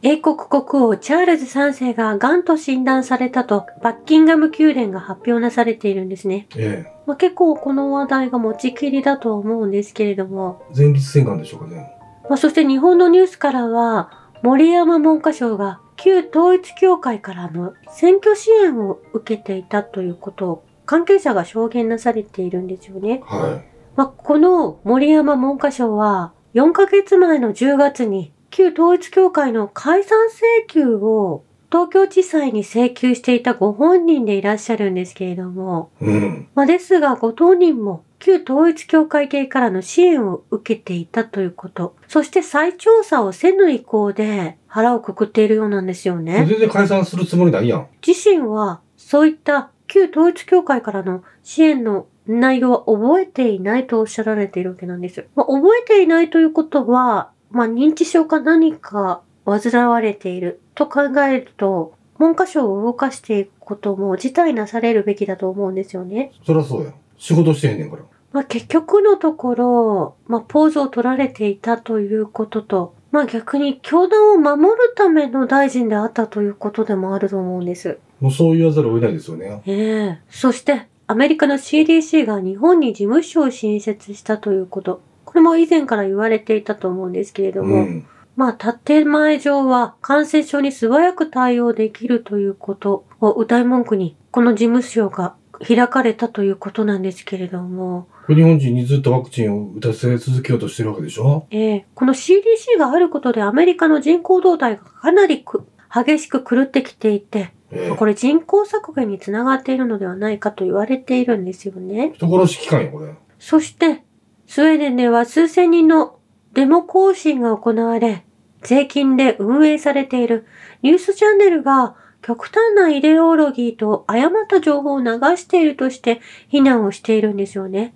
英国国王チャールズ3世が癌と診断されたとバッキンガム宮殿が発表なされているんですね。ええ。まあ、結構この話題が持ちきりだと思うんですけれども、前立腺がんでしょうかね。まあ、そして日本のニュースからは森山文科省が旧統一教会からの選挙支援を受けていたということを関係者が証言なされているんですよね。はまあ、この森山文科省は4ヶ月前の10月に旧統一教会の解散請求を東京地裁に請求していたご本人でいらっしゃるんですけれども、い。うん。まあ、ですがご当人も旧統一教会系からの支援を受けていたということ、そして再調査をせぬ意向で腹をくくっているようなんですよね。全然解散するつもりないやん。自身はそういった旧統一教会からの支援の内容は覚えていないとおっしゃられているわけなんですよ。まあ、覚えていないということは、まあ、認知症か何か患われていると考えると、文科省を動かしていくことも辞退なされるべきだと思うんですよね。そりゃそうや。仕事してへんねんから。まあ、結局のところ、まあ、ポーズを取られていたということと、まあ逆に教団を守るための大臣であったということでもあると思うんです。もうそう言わざるを得ないですよね。ええそして、アメリカの CDC が日本に事務所を新設したということ。これも以前から言われていたと思うんですけれども、うん。まあ、建前上は感染症に素早く対応できるということを歌い文句に、この事務所が開かれたということなんですけれども、日本人にずっとワクチンを打たせ続けようとしてるわけでしょ？ええこの CDC があることでアメリカの人口動態がかなりく激しく狂ってきていて、ええこれ人口削減につながっているのではないかと言われているんですよね。人殺し機関よ、これ。そして、スウェーデンでは数千人のデモ行進が行われ、税金で運営されているニュースチャンネルが極端なイデオロギーと誤った情報を流しているとして非難をしているんですよね。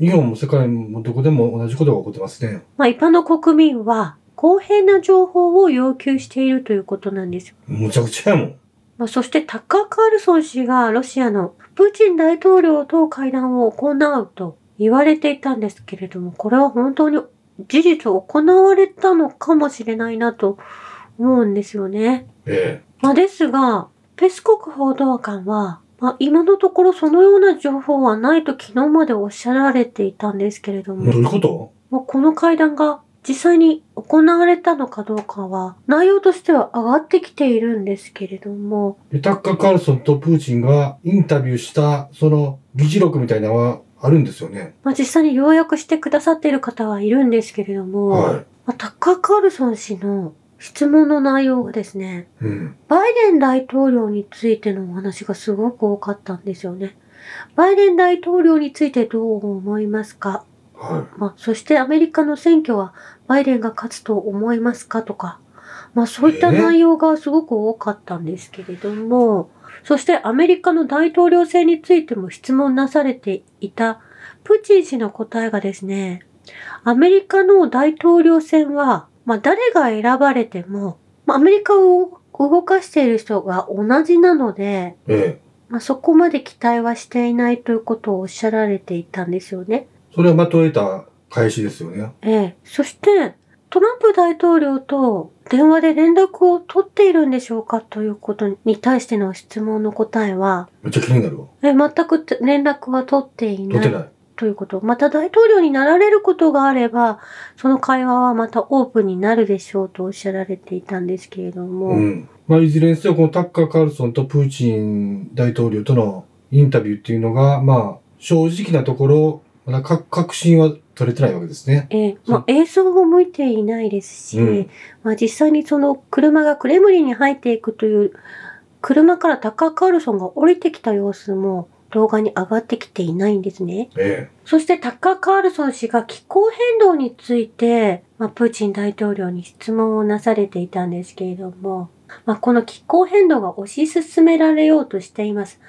日本も世界もどこでも同じことが起こってますね。まあ一般の国民は公平な情報を要求しているということなんですよ。むちゃくちゃやもん。まあ、そしてタッカー・カールソン氏がロシアのプーチン大統領と会談を行うと言われていたんですけれども、これは本当に事実行われたのかもしれないなと思うんですよね。えまあ、ですが、ペスコク報道官は、まあ、今のところそのような情報はないと昨日までおっしゃられていたんですけれどえ。どうも、いうこと？まあ、この会談が実際に行われたのかどうかは、内容としては上がってきているんですけれども、でタッカー・カールソンとプーチンがインタビューした、その議事録みたいなのはあるんですよね。まあ、実際に要約してくださっている方はいるんですけれども、はまあ、タッカー・カールソン氏の質問の内容がですね、い。うん。バイデン大統領についてのお話がすごく多かったんですよね。バイデン大統領についてどう思いますか？はまあ、そしてアメリカの選挙はバイデンが勝つと思いますかとか、まあそういったえー？内容がすごく多かったんですけれども、そしてアメリカの大統領選についても質問なされていたプーチン氏の答えがですね、アメリカの大統領選は、まあ誰が選ばれても、まあアメリカを動かしている人が同じなので、い。ええ。まあそこまで期待はしていないということをおっしゃられていたんですよね。それはまとえた返しですよね。ええ。そして、トランプ大統領と電話で連絡を取っているんでしょうかということに対しての質問の答えは、めっちゃ気になるわ。え全く連絡は取っていない取ってない。ということ。また大統領になられることがあれば、その会話はまたオープンになるでしょうとおっしゃられていたんですけれども、うん。まあ、いずれにせよ、このタッカー・カールソンとプーチン大統領とのインタビューっていうのが、まあ、正直なところ、まだか確信は取れてないわけですね。ええまあ、映像を向いていないですし、うんまあ、実際にその車がクレムリンに入っていくという、車からタッカー・カールソンが降りてきた様子も動画に上がってきていないんですね。えそしてタッカー・カールソン氏が気候変動について、まあ、プーチン大統領に質問をなされていたんですけれども、まあ、この気候変動が推し進められようとしています。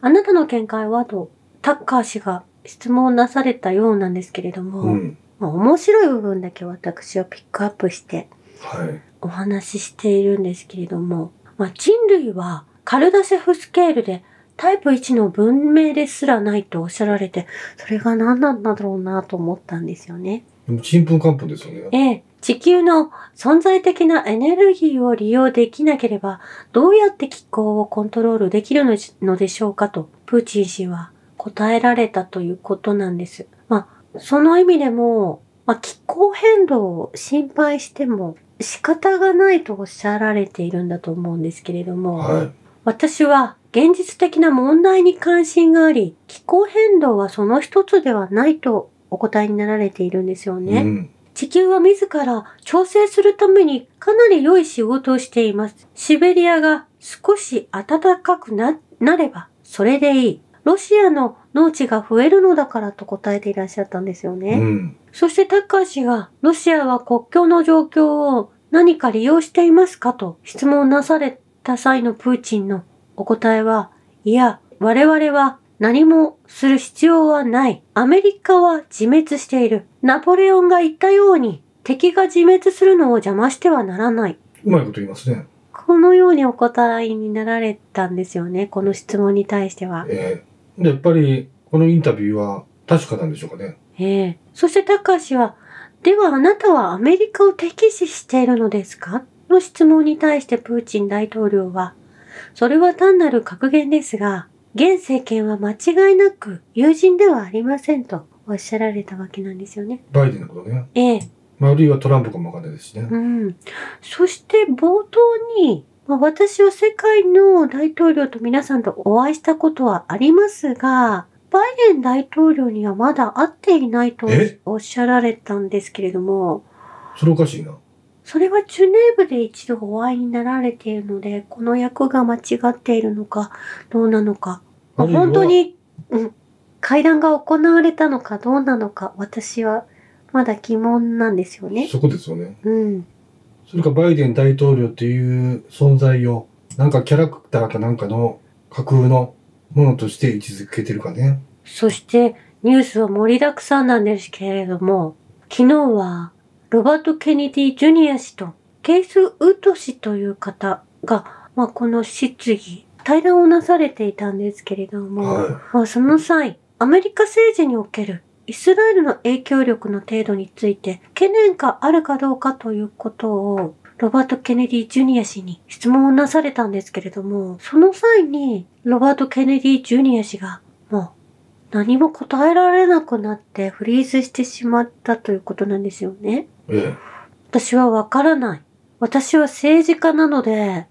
あなたの見解はと、タッカー氏が質問をなされたようなんですけれどえ。も、うん。まあ、面白い部分だけ私はピックアップしてはい。お話ししているんですけれども、まあ、人類はカルダセフスケールでタイプ1の文明ですらないとおっしゃられて、それが何なんだろうなと思ったんですよね。でも、ちんぷんかんぷんですよね。ええ、地球の存在的なエネルギーを利用できなければ、どうやって気候をコントロールできるのでしょうかと、プーチン氏は答えられたということなんです。まあ、その意味でも、まあ、気候変動を心配しても仕方がないとおっしゃられているんだと思うんですけれども、はい。私は現実的な問題に関心があり、気候変動はその一つではないとお答えになられているんですよね。うん。地球は自ら調整するためにかなり良い仕事をしています。シベリアが少し暖かくな、なればそれでいい。ロシアの農地が増えるのだからと答えていらっしゃったんですよね。うん。そしてタッカー氏が、ロシアは国境の状況を何か利用していますかと質問なされた際のプーチンのお答えは、いや、我々は何もする必要はない。アメリカは自滅している。ナポレオンが言ったように、敵が自滅するのを邪魔してはならない。うまいこと言いますね。このようにお答えになられたんですよね。この質問に対しては。ええで、やっぱり、このインタビューは確かなんでしょうかね。ええそしてタッカー氏は、ではあなたはアメリカを敵視しているのですか？の質問に対してプーチン大統領は、それは単なる格言ですが、現政権は間違いなく友人ではありませんとおっしゃられたわけなんですよね。バイデンのことね。ええまあ、あるいはトランプかもわかんないですしね。うん。そして冒頭に、まあ、私は世界の大統領と皆さんとお会いしたことはありますが、バイデン大統領にはまだ会っていないとえおっしゃられたんですけれども、それおかしいな。それはジュネーブで一度お会いになられているので、この役が間違っているのか、どうなのか、まあ本当に、うん、会談が行われたのかどうなのか、私はまだ疑問なんですよね。そこですよね。うん。それかバイデン大統領っていう存在を、なんかキャラクターかなんかの架空のものとして位置づけてるかね。そしてニュースは盛りだくさんなんですけれども、昨日はロバート・ケネディ・ジュニア氏とケイス・ウッド氏という方が、まあ、この質疑、対談をなされていたんですけれども、はまあ、その際、アメリカ政治におけるイスラエルの影響力の程度について懸念があるかどうかということをロバート・ケネディ・ジュニア氏に質問をなされたんですけれども、その際にロバート・ケネディ・ジュニア氏がもう何も答えられなくなってフリーズしてしまったということなんですよね。い。ええ。私はわからない。私は政治家なので、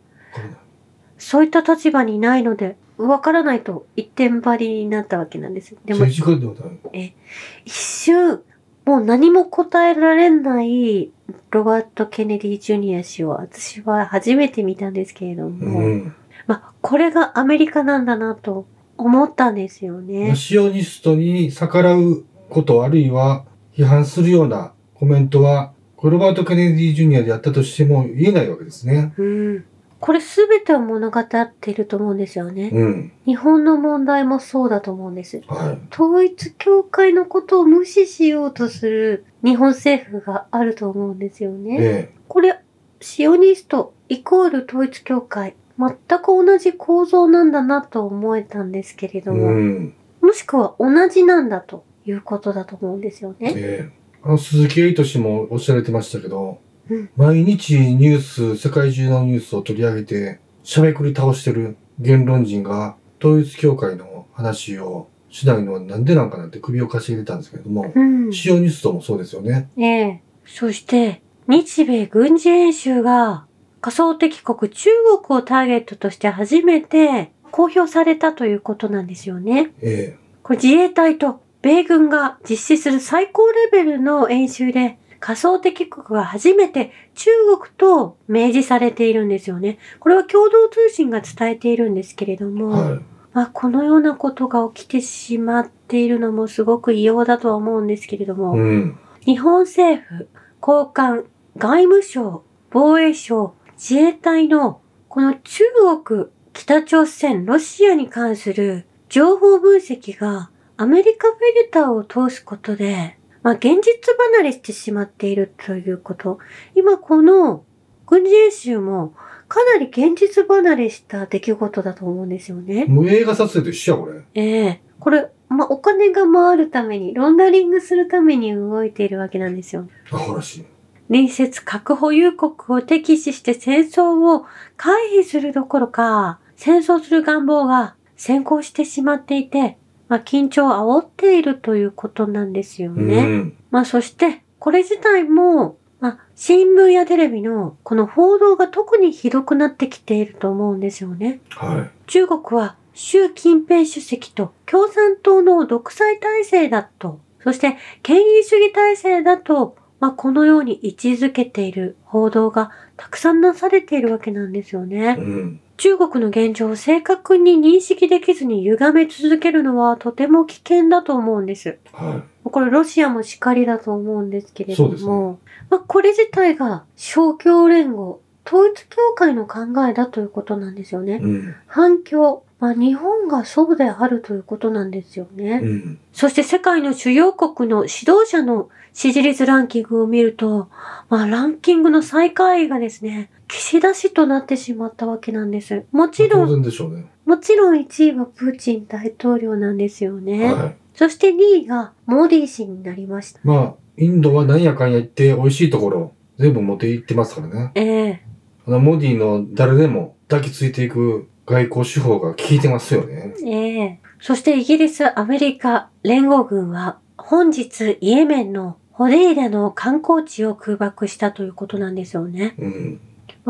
そういった立場にないので、わからないと一点張りになったわけなんです。でも政治家ではない。一瞬、もう何も答えられないロバート・ケネディ・ジュニア氏を私は初めて見たんですけれども、うん。まあ、これがアメリカなんだなと思ったんですよね。シオニストに逆らうこと、あるいは批判するようなコメントは、ロバート・ケネディ・ジュニアであったとしても言えないわけですね。うん。これすべてを物語っていると思うんですよね。うん。日本の問題もそうだと思うんです。はい。統一教会のことを無視しようとする日本政府があると思うんですよね。えこれ、シオニストイコール統一教会、全く同じ構造なんだなと思えたんですけれえ。ども、うん。もしくは同じなんだということだと思うんですよね。ええ。あの、鈴木エイト氏もおっしゃられてましたけど、うん毎日ニュース、世界中のニュースを取り上げて、しゃべくり倒してる言論人が、統一教会の話をしないのはなんでなんかなって首をかしげてたんですけれども、うん。シオニストもそうですよね。ええ。そして、日米軍事演習が仮想敵国中国をターゲットとして初めて公表されたということなんですよね。えこれ自衛隊と米軍が実施する最高レベルの演習で仮想敵国が初めて中国と明示されているんですよね。これは共同通信が伝えているんですけれどえ。も、はい。まあ、このようなことが起きてしまっているのもすごく異様だとは思うんですけれども、うん。日本政府、高官、外務省、防衛省、自衛隊のこの中国、北朝鮮、ロシアに関する情報分析がアメリカフィルターを通すことで、まあ現実離れしてしまっているということ。今この軍事演習もかなり現実離れした出来事だと思うんですよね。もう映画撮影と一緒や、これ。ええこれ、まあお金が回るために、ロンダリングするために動いているわけなんですよ。アホらしい。隣接核保有国を敵視して戦争を回避するどころか、戦争する願望が先行してしまっていて、まあ、緊張を煽っているということなんですようね。ん。まあそして、これ自体も、まあ、新聞やテレビのこの報道が特にひどくなってきていると思うんですよね。は中国は習近平主席と共産党の独裁体制だと、そして権威主義体制だと、まあ、このように位置づけている報道がたくさんなされているわけなんですよい。ね。うん。中国の現状を正確に認識できずに歪め続けるのはとても危険だと思うんです。はこれロシアもしかりだと思うんですけれども、まあ、これ自体が勝共連合、統一教会の考えだということなんですよい。ね。うん。反共、まあ、日本がそうであるということなんですよね。うん。そして世界の主要国の指導者の支持率ランキングを見ると、まあ、ランキングの最下位がですね、岸田氏となってしまったわけなんです。もちろ当ん、然でしょうね。もちろん1位はプーチン大統領なんですよね。はい。そして2位がモディ氏になりました。まあ、インドはなんやかんや言って美味しいところ全部持って行ってますからね。ええあの、モディの誰でも抱きついていく外交手法が効いてますよね。ええそしてイギリス、アメリカ、連合軍は本日イエメンのホデイラの観光地を空爆したということなんですよね。うん。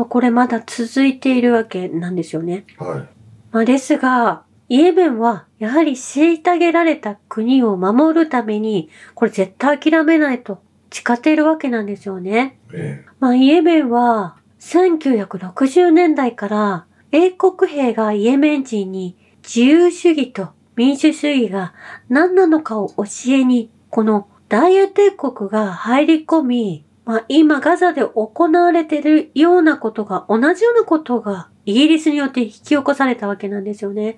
まあ、これまだ続いているわけなんですよね。はまあ、ですが、イエメンはやはり虐げられた国を守るために、これ絶対諦めないと誓っているわけなんですよね。い。えまあ、イエメンは1960年代から英国兵がイエメン人に自由主義と民主主義が何なのかを教えに、この大英帝国が入り込み、まあ、今ガザで行われているようなことが、同じようなことがイギリスによって引き起こされたわけなんですよね。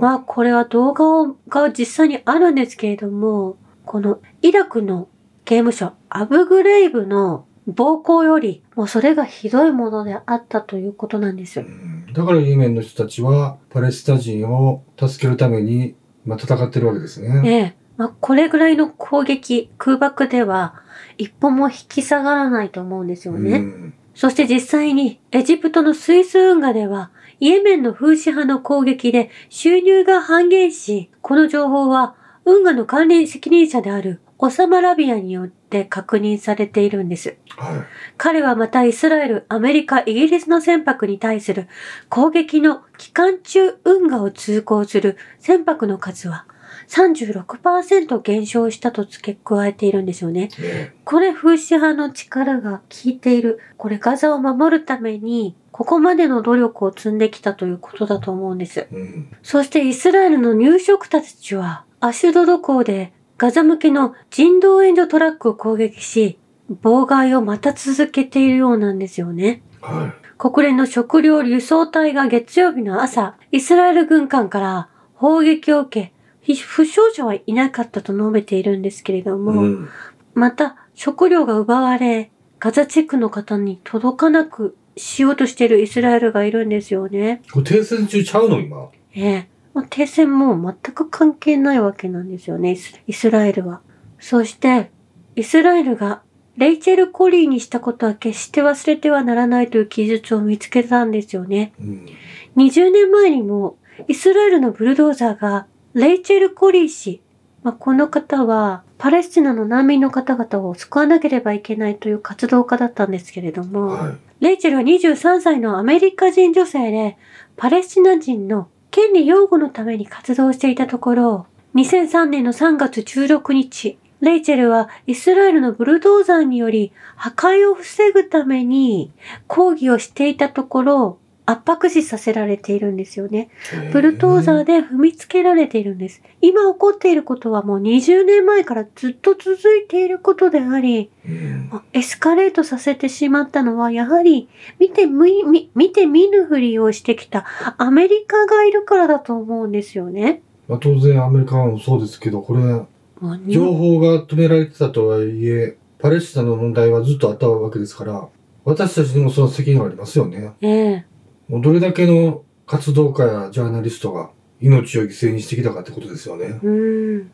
まあ、これは動画をが実際にあるんですけれども、このイラクの刑務所、アブグレイブの暴行より、もうそれがひどいものであったということなんですよ。うんだからイエメンの人たちはパレスチナ人を助けるために、まあ、戦ってるわけですね。ええ。まあ、これぐらいの攻撃、空爆では、一歩も引き下がらないと思うんですよね。うんそして実際に、エジプトのスイス運河では、イエメンの風刺派の攻撃で収入が半減し、この情報は、運河の管理責任者であるオサマラビアによって確認されているんです。は彼はまたイスラエル、アメリカ、イギリスの船舶に対する攻撃の期間中運河を通行する船舶の数は36%減少したと付け加えているんですよね。これ風刺派の力が効いている。これガザを守るために、ここまでの努力を積んできたということだと思うんです。え。うん。そしてイスラエルの入植者たちは、アシュドド港でガザ向けの人道援助トラックを攻撃し、妨害をまた続けているようなんですよね。は国連の食料輸送隊が月曜日の朝、イスラエル軍艦から砲撃を受け、ひ負傷者はいなかったと述べているんですけれどい。も、うん。また食料が奪われ、ガザ地区の方に届かなくしようとしているイスラエルがいるんですよね。停戦中ちゃうの今？ええ。まあ、停戦も全く関係ないわけなんですよね、イスイスラエルは。そして、イスラエルがレイチェル・コリーにしたことは決して忘れてはならないという記述を見つけたんですよね。うん。20年前にもイスラエルのブルドーザーがレイチェル・コリー氏、まあ、この方はパレスチナの難民の方々を救わなければいけないという活動家だったんですけれども、はレイチェルは23歳のアメリカ人女性でパレスチナ人の権利擁護のために活動していたところ、2003年の3月16日、レイチェルはイスラエルのブルドーザーにより破壊を防ぐために抗議をしていたところ、圧迫死させられているんですよね。い。ブルドーザーで。で踏みつけられているんです。今起こっていることはもう20年前からずっと続いていることであり、うん。エスカレートさせてしまったのは、やはり見てみ、み見て見ぬふりをしてきたアメリカがいるからだと思うんですよね。まあ、当然アメリカもそうですけど、これ、情報が止められてたとはいえ、パレスチナの問題はずっとあったわけですから、私たちにもその責任がありますよね。ええもうどれだけの活動家やジャーナリストが命を犠牲にしてきたかってことですよね。うん。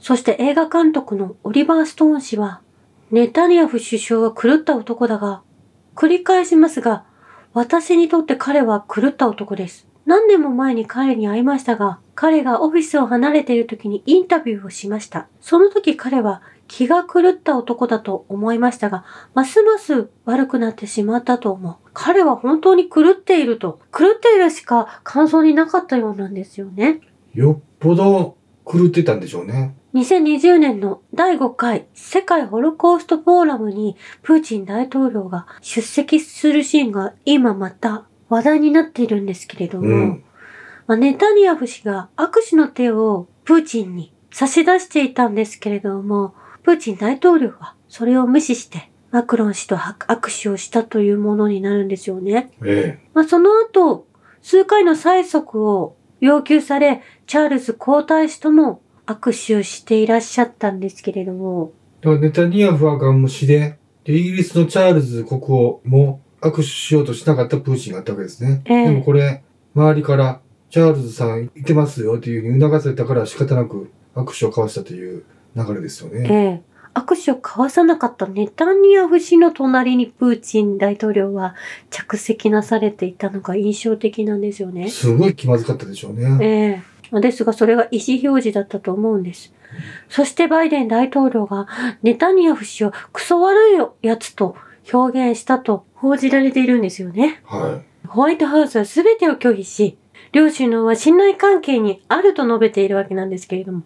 そして映画監督のオリバー・ストーン氏は、ネタニヤフ首相は狂った男だが、繰り返しますが、私にとって彼は狂った男です。何年も前に彼に会いましたが、彼がオフィスを離れている時にインタビューをしました。その時彼は気が狂った男だと思いましたが、ますます悪くなってしまったと思う。彼は本当に狂っていると、狂っているしか感想になかったようなんですよね。よっぽど狂ってたんでしょうね。2020年の第5回世界ホロコーストフォーラムにプーチン大統領が出席するシーンが今また話題になっているんですけれども、うん。まあ、ネタニヤフ氏が握手の手をプーチンに差し出していたんですけれども、プーチン大統領はそれを無視してマクロン氏と握手をしたというものになるんですよね。えまあ、その後、数回の催促を要求され、チャールズ皇太子とも握手をしていらっしゃったんですけれども、え。だからネタニヤフはガン無視で、で、イギリスのチャールズ国王も握手しようとしなかったプーチンがあったわけですね。ええでもこれ、周りから、チャールズさんいてますよっていうふうに促されたから仕方なく握手を交わしたという流れですよえね。え握手を交わさなかったネタニヤフ氏の隣にプーチン大統領は着席なされていたのが印象的なんですよね。すごい気まずかったでしょうね。ええですが、それが意思表示だったと思うんです。そしてバイデン大統領がネタニヤフ氏をクソ悪いやつと表現したと報じられているんですよね。はホワイトハウスは全てを拒否し、両首脳は信頼関係にあると述べているわけなんですけれども、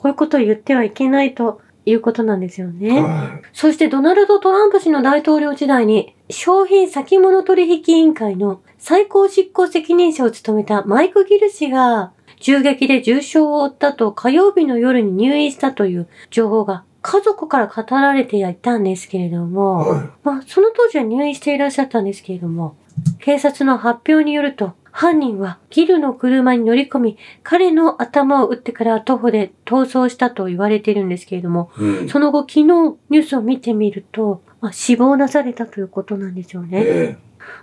こういうことを言ってはいけないということなんですよい。ね。はそしてドナルド・トランプ氏の大統領時代に商品先物取引委員会の最高執行責任者を務めたマイク・ギル氏が銃撃で重傷を負ったと火曜日の夜に入院したという情報が家族から語られていたんですけれどい。も、はまあ、その当時は入院していらっしゃったんですけれども、警察の発表によると、犯人はギルの車に乗り込み、彼の頭を撃ってから徒歩で逃走したと言われているんですけれども、い。うん。その後、昨日ニュースを見てみると、まあ、死亡なされたということなんですよね。え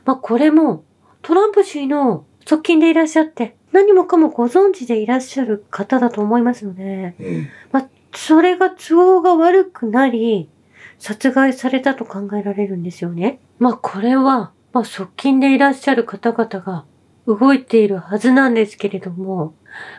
まあ、これも、トランプ氏の側近でいらっしゃって、何もかもご存知でいらっしゃる方だと思いますので、え。うん。それが都合が悪くなり、殺害されたと考えられるんですよね。まあこれは、まあ側近でいらっしゃる方々が動いているはずなんですけれども、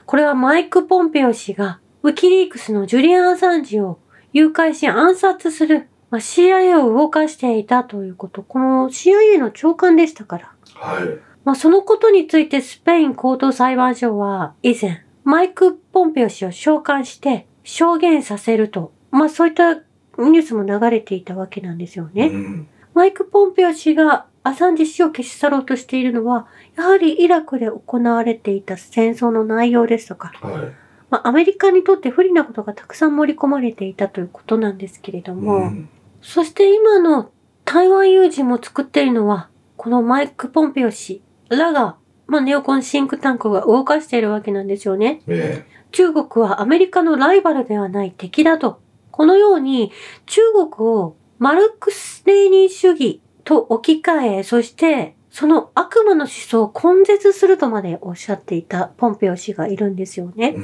これはマイク・ポンペオ氏がウィキリークスのジュリアン・アサンジを誘拐し暗殺する、まあ、CIA を動かしていたということ、この CIA の長官でしたから。はい。まあ、そのことについてスペイン高等裁判所は以前、マイク・ポンペオ氏を召喚して証言させると、まあそういったニュースも流れていたわけなんですよね。うん。マイク・ポンペオ氏がアサンジ氏を消し去ろうとしているのは、やはりイラクで行われていた戦争の内容ですとか、はい。まあアメリカにとって不利なことがたくさん盛り込まれていたということなんですけれども、うん。そして今の台湾有事も作っているのは、このマイク・ポンペオ氏らが、まあ、ネオコンシンクタンクが動かしているわけなんですよね。え中国はアメリカのライバルではない敵だと。このように中国をマルクス・レーニン主義と置き換え、そしてその悪魔の思想を根絶するとまでおっしゃっていたポンペオ氏がいるんですよね。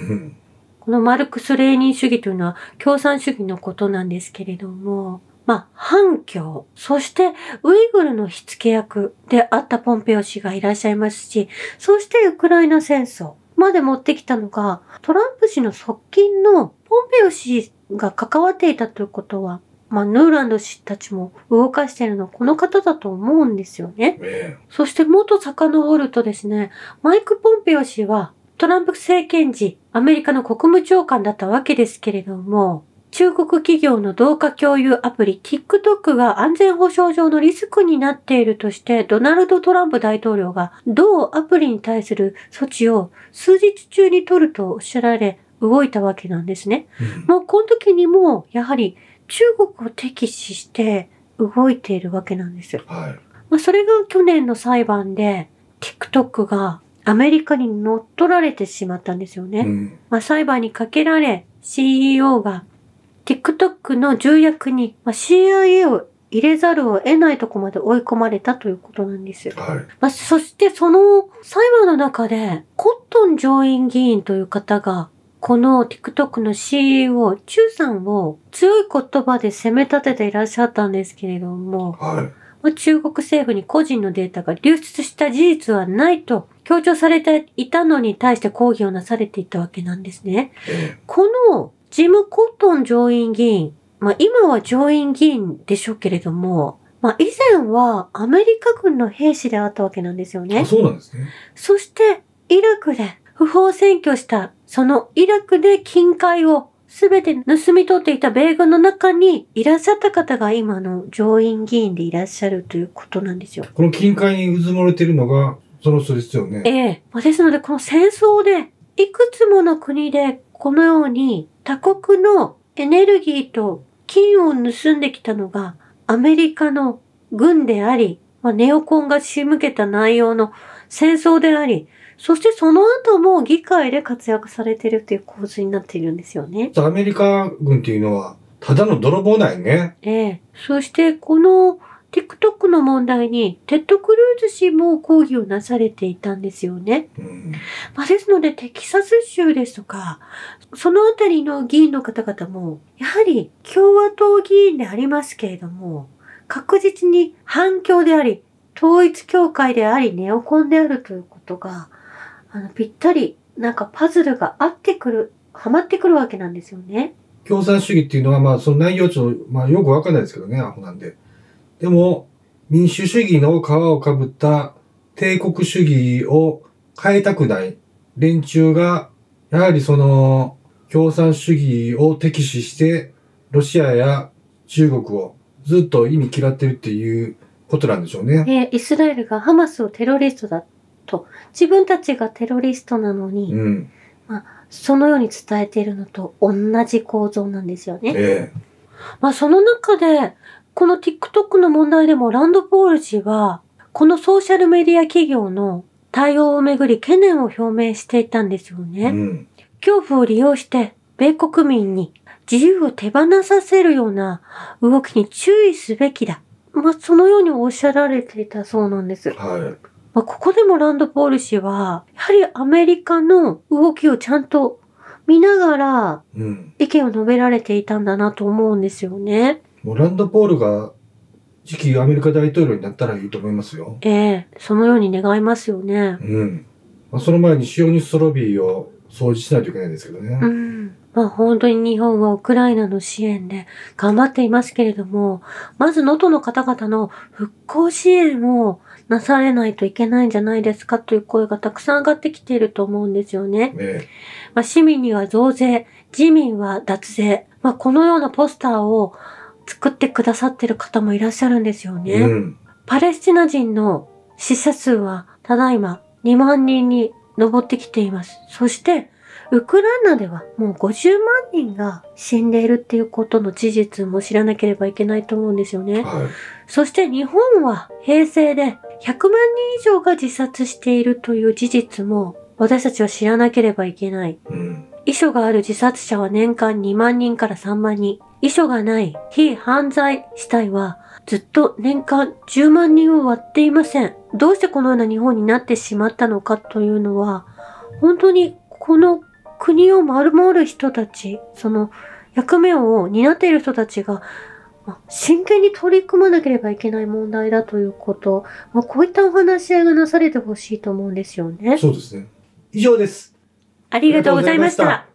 このマルクス・レーニン主義というのは共産主義のことなんですけれども、まあ、反共、そしてウイグルの火付け役であったポンペオ氏がいらっしゃいますし、そしてウクライナ戦争まで持ってきたのが、トランプ氏の側近のポンペオ氏が関わっていたということは、まあ、ヌーランド氏たちも動かしているのはこの方だと思うんですよね。えそしてもっと遡るとですね、マイク・ポンペオ氏はトランプ政権時、アメリカの国務長官だったわけですけれども、中国企業の同化共有アプリ TikTok が安全保障上のリスクになっているとして、ドナルド・トランプ大統領が同アプリに対する措置を数日中に取るとおっしゃられ、動いたわけなんですね。もうこの時にも、やはり中国を敵視して動いているわけなんですよ。はい。まあ、それが去年の裁判で TikTok がアメリカに乗っ取られてしまったんですよね。うん。まあ、裁判にかけられ CEO が TikTok の重役に、まあ、CIA を入れざるを得ないとこまで追い込まれたということなんですよ。はい。まあ、そしてその裁判の中でコットン上院議員という方がこの TikTok の CEO、チューさんを強い言葉で責め立てていらっしゃったんですけれども、はい。まあ中国政府に個人のデータが流出した事実はないと強調されていたのに対して抗議をなされていたわけなんですね。えこのジム・コットン上院議員、まあ今は上院議員でしょうけれども、まあ以前はアメリカ軍の兵士であったわけなんですよね。そうなんですね。そして、イラクで不法占拠した、そのイラクで金塊をすべて盗み取っていた米軍の中にいらっしゃった方が今の上院議員でいらっしゃるということなんですよ。この近海にうずもれてるのが、その人ですよね。ええ。まあですので、この戦争で、いくつもの国でこのように他国のエネルギーと金を盗んできたのがアメリカの軍であり、まあ、ネオコンが仕向けた内容の戦争であり、そしてその後も議会で活躍されているという構図になっているんですよね。アメリカ軍っていうのは、ただの泥棒ないね。ええ。そしてこの TikTok の問題にテッド・クルーズ氏も抗議をなされていたんですよね。うん。まあ、ですので、テキサス州ですとか、そのあたりの議員の方々も、やはり共和党議員でありますけれども、確実に反共であり、統一教会であり、ネオコンであるということが、あの、ぴったり、なんかパズルが合ってくる、はまってくるわけなんですよね。共産主義っていうのは、まあ、その内容ちょっと、まあ、よくわかんないですけどね、アホなんで。でも、民主主義の皮をかぶった帝国主義を変えたくない連中が、やはりその、共産主義を敵視して、ロシアや中国をずっと意味嫌ってるっていうことなんでしょうね。えイスラエルがハマスをテロリストだと、自分たちがテロリストなのに、うん。そのように伝えているのと同じ構造なんですよね。えまあその中で、この TikTok の問題でもランドポール氏は、このソーシャルメディア企業の対応をめぐり懸念を表明していたんですよえ。ね。うん。恐怖を利用して、米国民に自由を手放させるような動きに注意すべきだ。まあそのようにおっしゃられていたそうなんです。はまあ、ここでもランドポール氏は、やはりアメリカの動きをちゃんと見ながら。意見を述べられていたんだなと思うんですよね。もうランドポールが次期アメリカ大統領になったらいいと思いますよ。ええそのように願いますよね。うん。まあ、その前にシオニストロビーを掃除しないといけないんですけどね。うん。まあ本当に日本はウクライナの支援で頑張っていますけれども、まず能登の方々の復興支援をなされないといけないんじゃないですかという声がたくさん上がってきていると思うんですよね。えまあ市民には増税、自民は脱税。まあこのようなポスターを作ってくださってる方もいらっしゃるんですよね。えうん。パレスチナ人の死者数はただいま2万人に上ってきています。そして、ウクライナではもう50万人が死んでいるっていうことの事実も知らなければいけないと思うんですよね。はい。そして日本は平成で100万人以上が自殺しているという事実も私たちは知らなければいけない。うん。遺書がある自殺者は年間2万人から3万人。遺書がない非犯罪死体はずっと年間10万人を割っていません。どうしてこのような日本になってしまったのかというのは、本当にこの国を守る人たち、その役目を担っている人たちが、ま真剣に取り組まなければいけない問題だということ、まあ、こういったお話し合いがなされてほしいと思うんですよね。そうですね。以上です。ありがとうございました。